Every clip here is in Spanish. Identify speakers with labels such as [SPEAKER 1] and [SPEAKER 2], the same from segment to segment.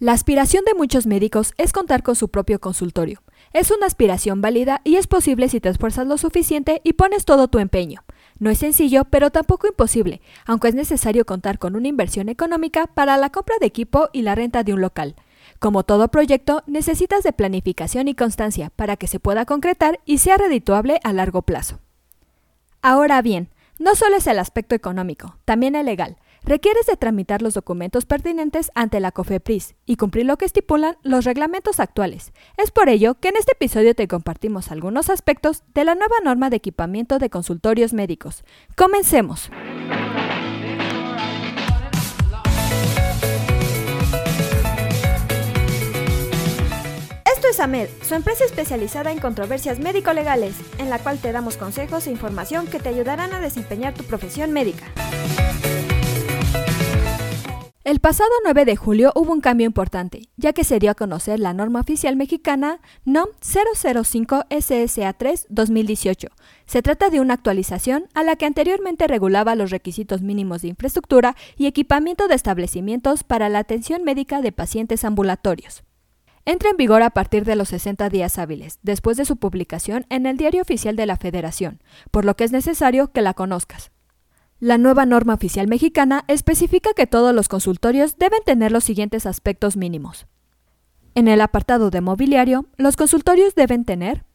[SPEAKER 1] La aspiración de muchos médicos es contar con su propio consultorio. Es una aspiración válida y es posible si te esfuerzas lo suficiente y pones todo tu empeño. No es sencillo, pero tampoco imposible, aunque es necesario contar con una inversión económica para la compra de equipo y la renta de un local. Como todo proyecto, necesitas de planificación y constancia para que se pueda concretar y sea redituable a largo plazo. Ahora bien, no solo es el aspecto económico, también el legal requieres de tramitar los documentos pertinentes ante la COFEPRIS y cumplir lo que estipulan los reglamentos actuales. Es por ello que en este episodio te compartimos algunos aspectos de la nueva norma de equipamiento de consultorios médicos. Comencemos. Esto es AMED, su empresa especializada en controversias médico-legales, en la cual te damos consejos e información que te ayudarán a desempeñar tu profesión médica. El pasado 9 de julio hubo un cambio importante, ya que se dio a conocer la norma oficial mexicana NOM 005 SSA3 2018. Se trata de una actualización a la que anteriormente regulaba los requisitos mínimos de infraestructura y equipamiento de establecimientos para la atención médica de pacientes ambulatorios. Entra en vigor a partir de los 60 días hábiles, después de su publicación en el Diario Oficial de la Federación, por lo que es necesario que la conozcas. La nueva norma oficial mexicana especifica que todos los consultorios deben tener los siguientes aspectos mínimos. En el apartado de mobiliario, los consultorios deben tener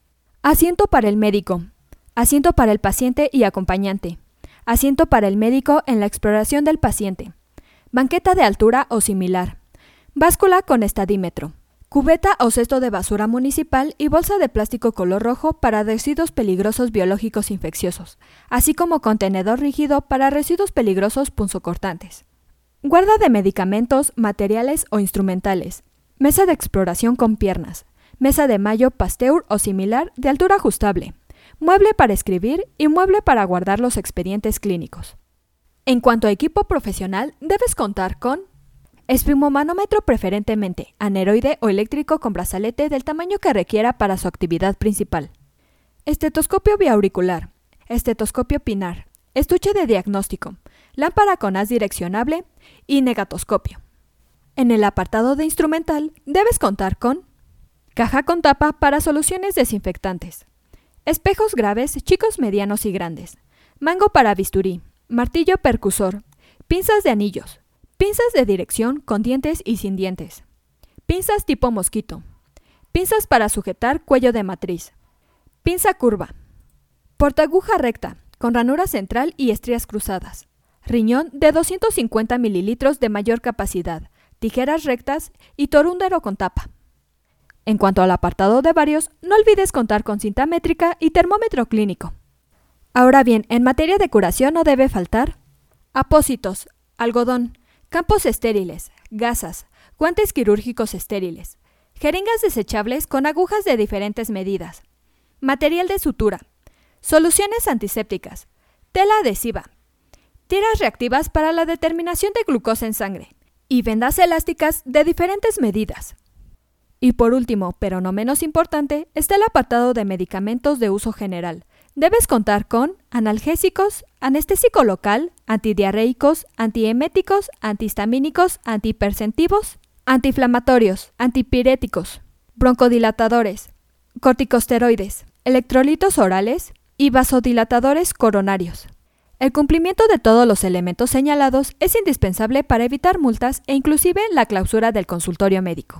[SPEAKER 1] asiento para el médico, asiento para el paciente y acompañante, asiento para el médico en la exploración del paciente, banqueta de altura o similar, báscula con estadímetro, Cubeta o cesto de basura municipal y bolsa de plástico color rojo para residuos peligrosos biológicos infecciosos, así como contenedor rígido para residuos peligrosos punzocortantes. Guarda de medicamentos, materiales o instrumentales. Mesa de exploración con piernas. Mesa de mayo Pasteur o similar de altura ajustable. Mueble para escribir y mueble para guardar los expedientes clínicos. En cuanto a equipo profesional, debes contar con Espimomanómetro preferentemente aneroide o eléctrico con brazalete del tamaño que requiera para su actividad principal. Estetoscopio biauricular, estetoscopio pinar, estuche de diagnóstico, lámpara con haz direccionable y negatoscopio. En el apartado de instrumental debes contar con caja con tapa para soluciones desinfectantes, espejos graves, chicos, medianos y grandes, mango para bisturí, martillo percusor, pinzas de anillos, Pinzas de dirección con dientes y sin dientes. Pinzas tipo mosquito. Pinzas para sujetar cuello de matriz. Pinza curva. Portaguja recta, con ranura central y estrías cruzadas. Riñón de 250 mililitros de mayor capacidad. Tijeras rectas y torúndero con tapa. En cuanto al apartado de varios, no olvides contar con cinta métrica y termómetro clínico. Ahora bien, en materia de curación no debe faltar apósitos, algodón, campos estériles, gasas, guantes quirúrgicos estériles, jeringas desechables con agujas de diferentes medidas, material de sutura, soluciones antisépticas, tela adhesiva, tiras reactivas para la determinación de glucosa en sangre y vendas elásticas de diferentes medidas. Y por último, pero no menos importante, está el apartado de medicamentos de uso general, Debes contar con analgésicos, anestésico local, antidiarreicos, antieméticos, antihistamínicos, antihipersentivos, antiinflamatorios, antipiréticos, broncodilatadores, corticosteroides, electrolitos orales y vasodilatadores coronarios. El cumplimiento de todos los elementos señalados es indispensable para evitar multas e inclusive la clausura del consultorio médico.